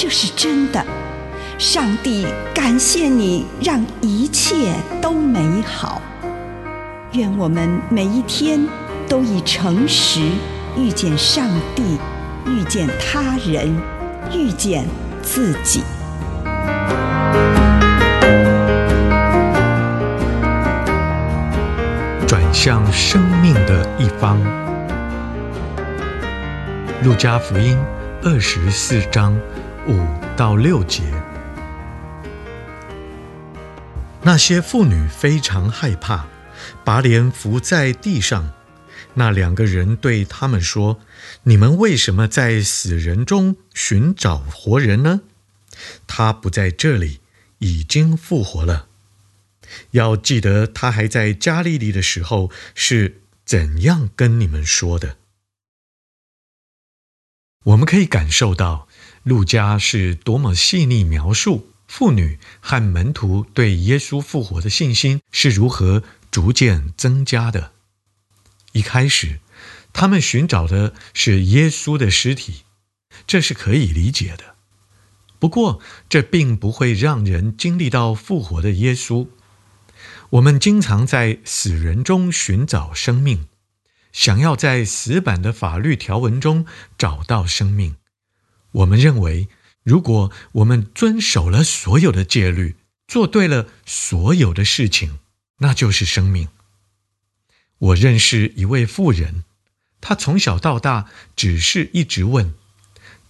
这是真的。上帝感谢你，让一切都美好。愿我们每一天都以诚实遇见上帝，遇见他人，遇见自己。转向生命的一方，《路加福音》二十四章五到六节。那些妇女非常害怕，把脸伏在地上。那两个人对他们说：“你们为什么在死人中寻找活人呢？他不在这里，已经复活了。”要记得，他还在加利利的时候是怎样跟你们说的。我们可以感受到，路加是多么细腻描述妇女和门徒对耶稣复活的信心是如何逐渐增加的。一开始，他们寻找的是耶稣的尸体，这是可以理解的。不过，这并不会让人经历到复活的耶稣。我们经常在死人中寻找生命，想要在死板的法律条文中找到生命。我们认为，如果我们遵守了所有的戒律，做对了所有的事情，那就是生命。我认识一位妇人，她从小到大只是一直问：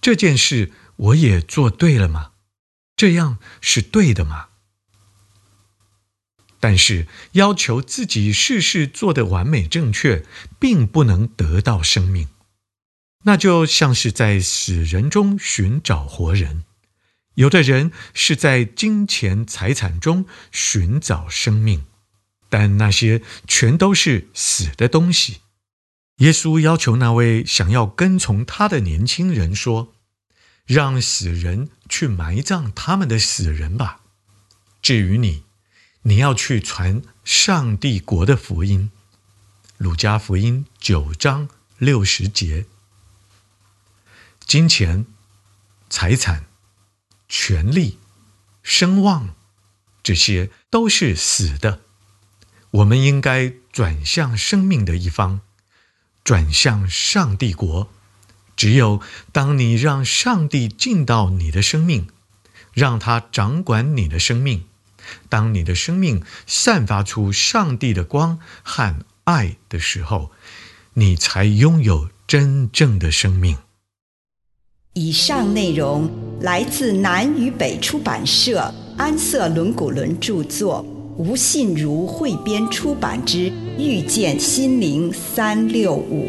这件事我也做对了吗？这样是对的吗？但是，要求自己事事做得完美正确，并不能得到生命。那就像是在死人中寻找活人。有的人是在金钱财产中寻找生命，但那些全都是死的东西。耶稣要求那位想要跟从他的年轻人说：“让死人去埋葬他们的死人吧。至于你，”你要去传上帝国的福音，《鲁加福音》九章六十节。金钱、财产、权力、声望，这些都是死的。我们应该转向生命的一方，转向上帝国。只有当你让上帝进到你的生命，让他掌管你的生命。当你的生命散发出上帝的光和爱的时候，你才拥有真正的生命。以上内容来自南与北出版社安瑟伦古伦著作，吴信如汇编出版之《遇见心灵三六五》。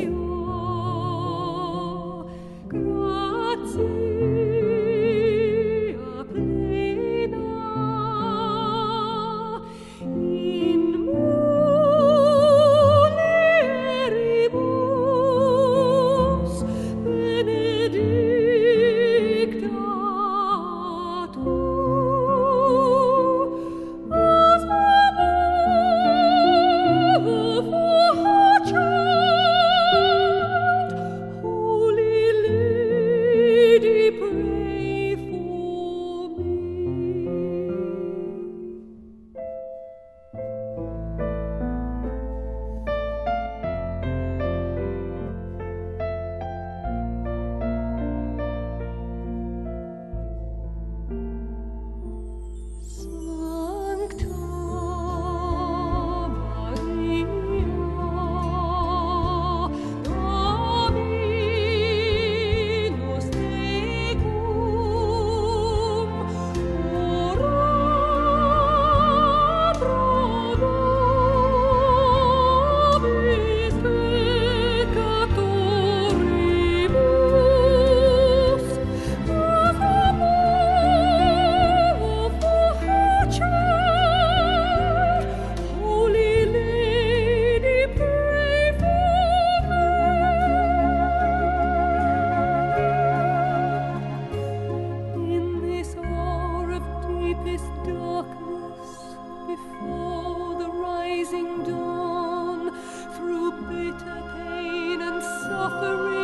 darkness before the rising dawn, through bitter pain and suffering.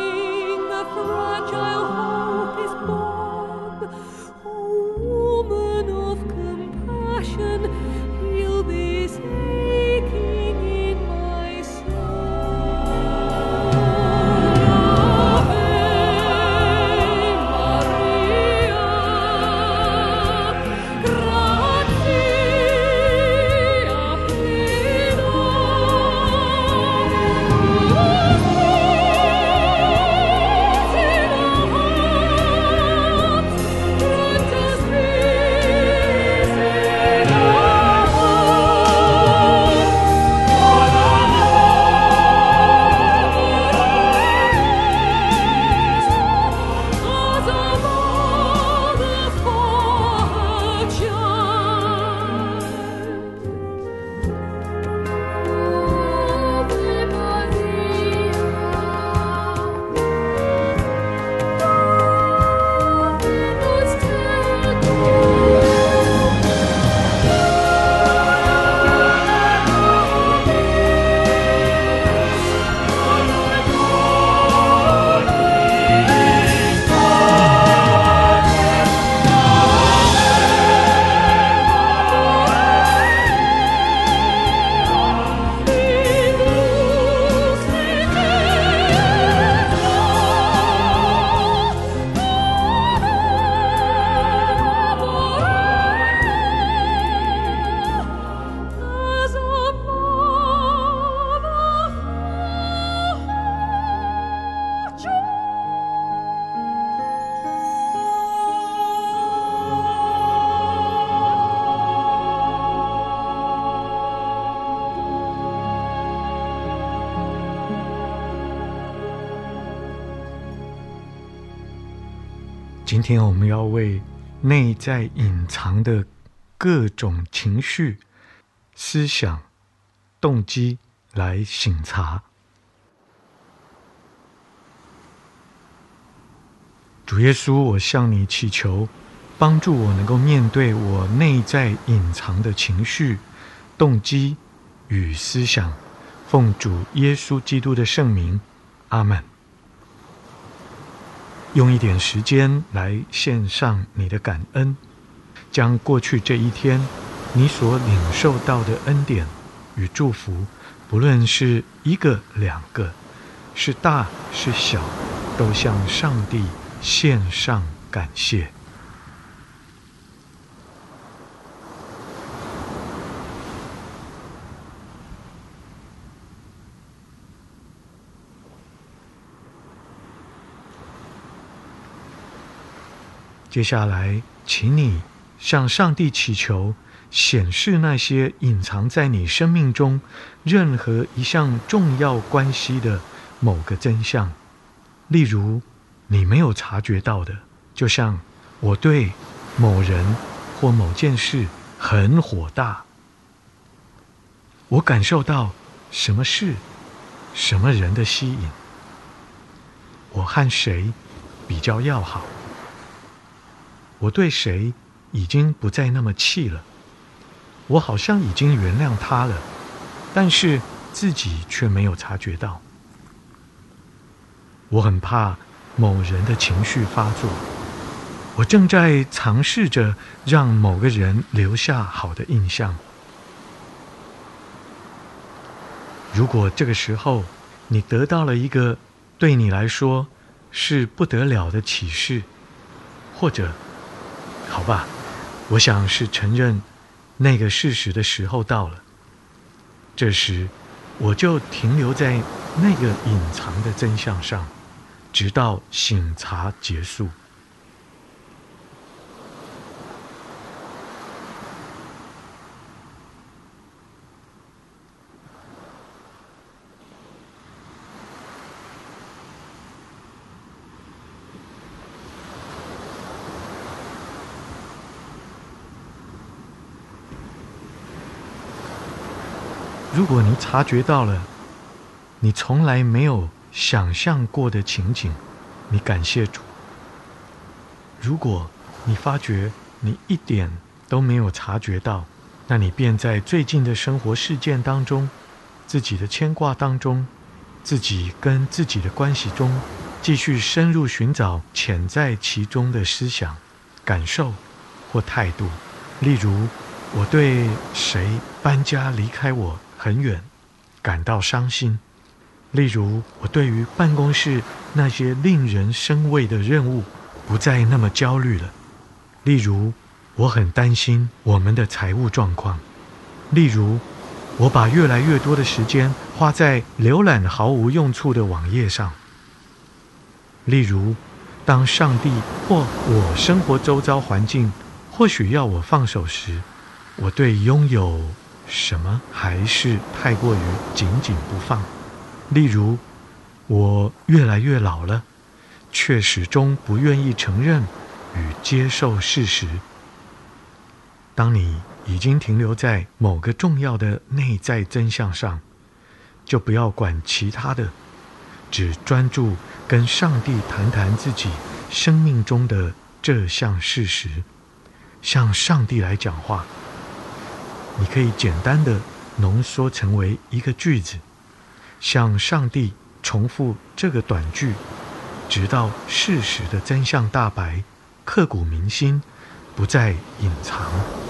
今天我们要为内在隐藏的各种情绪、思想、动机来醒察。主耶稣，我向你祈求，帮助我能够面对我内在隐藏的情绪、动机与思想。奉主耶稣基督的圣名，阿门。用一点时间来献上你的感恩，将过去这一天你所领受到的恩典与祝福，不论是一个、两个，是大是小，都向上帝献上感谢。接下来，请你向上帝祈求，显示那些隐藏在你生命中任何一项重要关系的某个真相。例如，你没有察觉到的，就像我对某人或某件事很火大，我感受到什么事、什么人的吸引，我和谁比较要好。我对谁已经不再那么气了？我好像已经原谅他了，但是自己却没有察觉到。我很怕某人的情绪发作，我正在尝试着让某个人留下好的印象。如果这个时候你得到了一个对你来说是不得了的启示，或者……好吧，我想是承认那个事实的时候到了。这时，我就停留在那个隐藏的真相上，直到醒察结束。如果你察觉到了你从来没有想象过的情景，你感谢主；如果你发觉你一点都没有察觉到，那你便在最近的生活事件当中、自己的牵挂当中、自己跟自己的关系中，继续深入寻找潜在其中的思想、感受或态度。例如，我对谁搬家离开我很远，感到伤心。例如，我对于办公室那些令人生畏的任务，不再那么焦虑了。例如，我很担心我们的财务状况。例如，我把越来越多的时间花在浏览毫无用处的网页上。例如，当上帝或我生活周遭环境或许要我放手时，我对拥有什么还是太过于紧紧不放。例如，我越来越老了，却始终不愿意承认与接受事实。当你已经停留在某个重要的内在真相上，就不要管其他的，只专注跟上帝谈谈自己生命中的这项事实，向上帝来讲话。你可以简单的浓缩成为一个句子，向上帝重复这个短句，直到事实的真相大白，刻骨铭心，不再隐藏。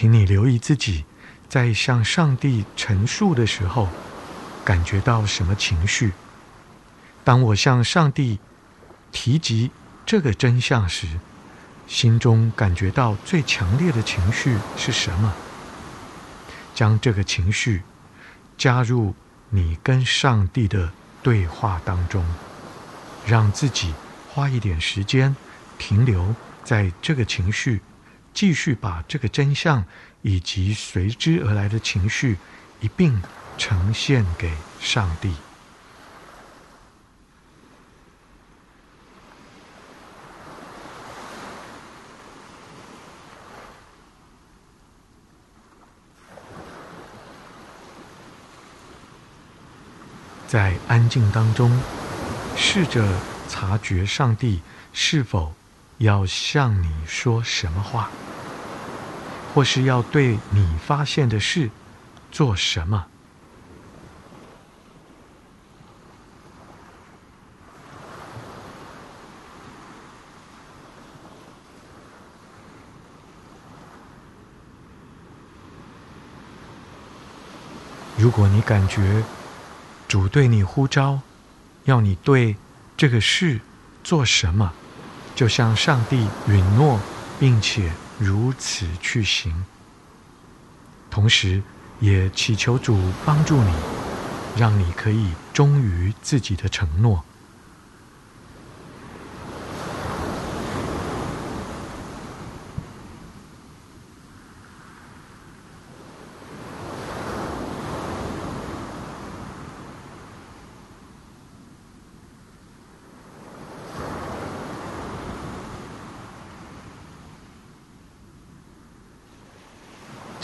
请你留意自己在向上帝陈述的时候，感觉到什么情绪。当我向上帝提及这个真相时，心中感觉到最强烈的情绪是什么？将这个情绪加入你跟上帝的对话当中，让自己花一点时间停留在这个情绪，继续把这个真相以及随之而来的情绪一并呈现给上帝。在安静当中，试着察觉上帝是否要向你说什么话，或是要对你发现的事做什么。如果你感觉，主对你呼召，要你对这个事做什么，就向上帝允诺，并且如此去行。同时，也祈求主帮助你，让你可以忠于自己的承诺。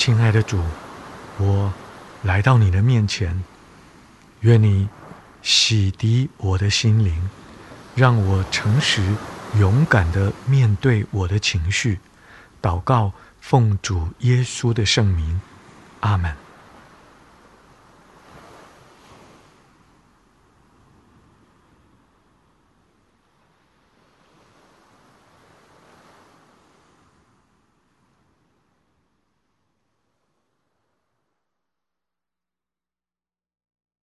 亲爱的主，我来到你的面前，愿你洗涤我的心灵，让我诚实勇敢的面对我的情绪。祷告，奉主耶稣的圣名，阿门。